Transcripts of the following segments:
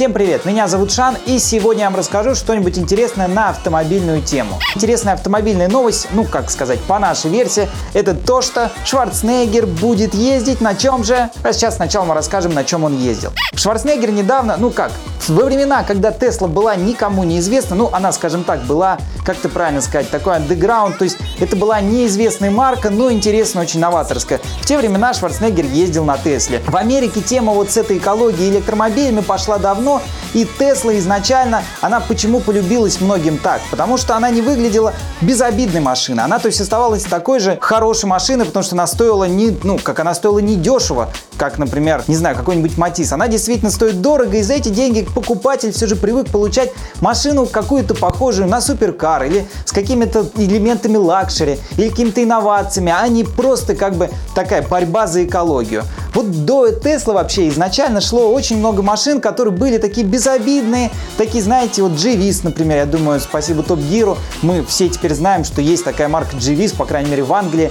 Всем привет, меня зовут Шан, и сегодня я вам расскажу что-нибудь интересное на автомобильную тему. Интересная автомобильная новость, ну как сказать, по нашей версии, это то, что Шварценеггер будет ездить на чем же? А сейчас сначала мы расскажем, на чем он ездил. Шварценеггер недавно, ну как, во времена, когда Тесла была никому неизвестна, ну она, скажем так, была, как то правильно сказать, такой андеграунд, то есть это была неизвестная марка, но интересная, очень новаторская. В те времена Шварценеггер ездил на Тесле. В Америке тема вот с этой экологией электромобилями пошла давно, и Тесла изначально, она почему полюбилась многим так? Потому что она не выглядела безобидной машиной. Она, то есть, оставалась такой же хорошей машиной, потому что она стоила не, ну, как она стоила не дешево, как, например, не знаю, какой-нибудь Матиз. Она действительно стоит дорого, и за эти деньги покупатель все же привык получать машину какую-то похожую на суперкар или с какими-то элементами luxury или какими-то инновациями, а не просто как бы такая борьба за экологию. Вот до Тесла вообще изначально шло очень много машин, которые были такие безобидные, такие, знаете, вот g например, я думаю, спасибо Топ Гиру, мы все теперь знаем, что есть такая марка g по крайней мере в Англии,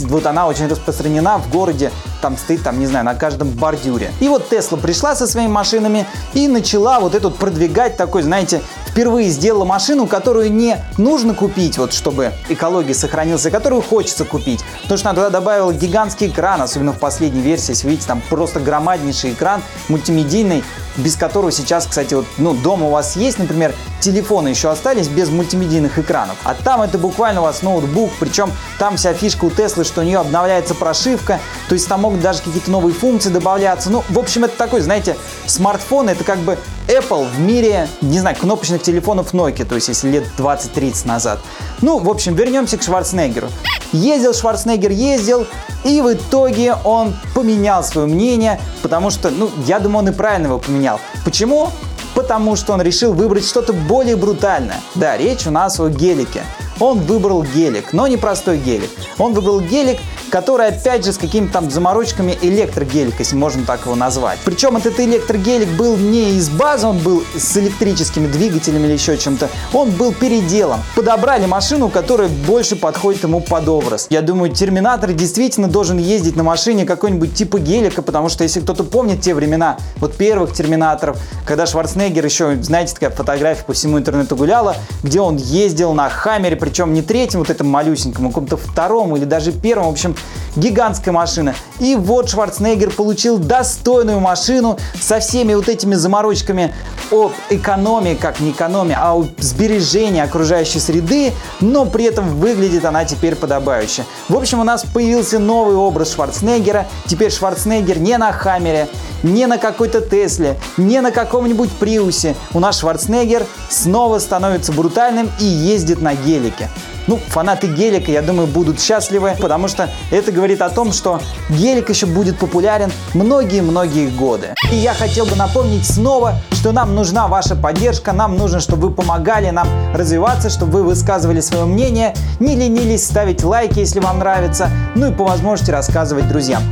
вот она очень распространена в городе, там стоит, там, не знаю, на каждом бордюре. И вот Тесла пришла со своими машинами и начала вот этот продвигать такой, знаете, впервые сделала машину, которую не нужно купить, вот чтобы экология сохранилась, а которую хочется купить. Потому что она туда добавила гигантский экран, особенно в последней версии, если видите, там просто громаднейший экран мультимедийный, без которого сейчас, кстати, вот, ну, дома у вас есть, например, телефоны еще остались без мультимедийных экранов. А там это буквально у вас ноутбук, причем там вся фишка у Теслы, что у нее обновляется прошивка, то есть там могут даже какие-то новые функции добавляться. Ну, в общем, это такой, знаете, смартфон, это как бы Apple в мире, не знаю, кнопочных телефонов Nokia, то есть если лет 20-30 назад. Ну, в общем, вернемся к Шварценеггеру. Ездил Шварценеггер, ездил, и в итоге он поменял свое мнение, потому что, ну, я думаю, он и правильно его поменял. Почему? Потому что он решил выбрать что-то более брутальное. Да, речь у нас о гелике. Он выбрал гелик, но не простой гелик. Он выбрал гелик, который опять же с какими-то там заморочками электрогелик, если можно так его назвать. Причем этот электрогелик был не из базы, он был с электрическими двигателями или еще чем-то. Он был переделан. Подобрали машину, которая больше подходит ему под образ. Я думаю, Терминатор действительно должен ездить на машине какой-нибудь типа гелика, потому что если кто-то помнит те времена, вот первых Терминаторов, когда Шварценеггер еще, знаете, такая фотография по всему интернету гуляла, где он ездил на Хаммере, причем не третьем вот этом малюсеньком, а каком-то втором или даже первом, в общем, гигантская машина. И вот Шварценеггер получил достойную машину со всеми вот этими заморочками о экономии, как не экономии, а о сбережении окружающей среды, но при этом выглядит она теперь подобающе. В общем, у нас появился новый образ Шварценеггера. Теперь Шварценеггер не на Хаммере, не на какой-то Тесле, не на каком-нибудь Приусе. У нас Шварценеггер снова становится брутальным и ездит на гелике. Ну, фанаты гелика, я думаю, будут счастливы, потому что это говорит о том, что гелик еще будет популярен многие-многие годы. И я хотел бы напомнить снова, что нам нужна ваша поддержка, нам нужно, чтобы вы помогали нам развиваться, чтобы вы высказывали свое мнение, не ленились ставить лайки, если вам нравится, ну и по возможности рассказывать друзьям.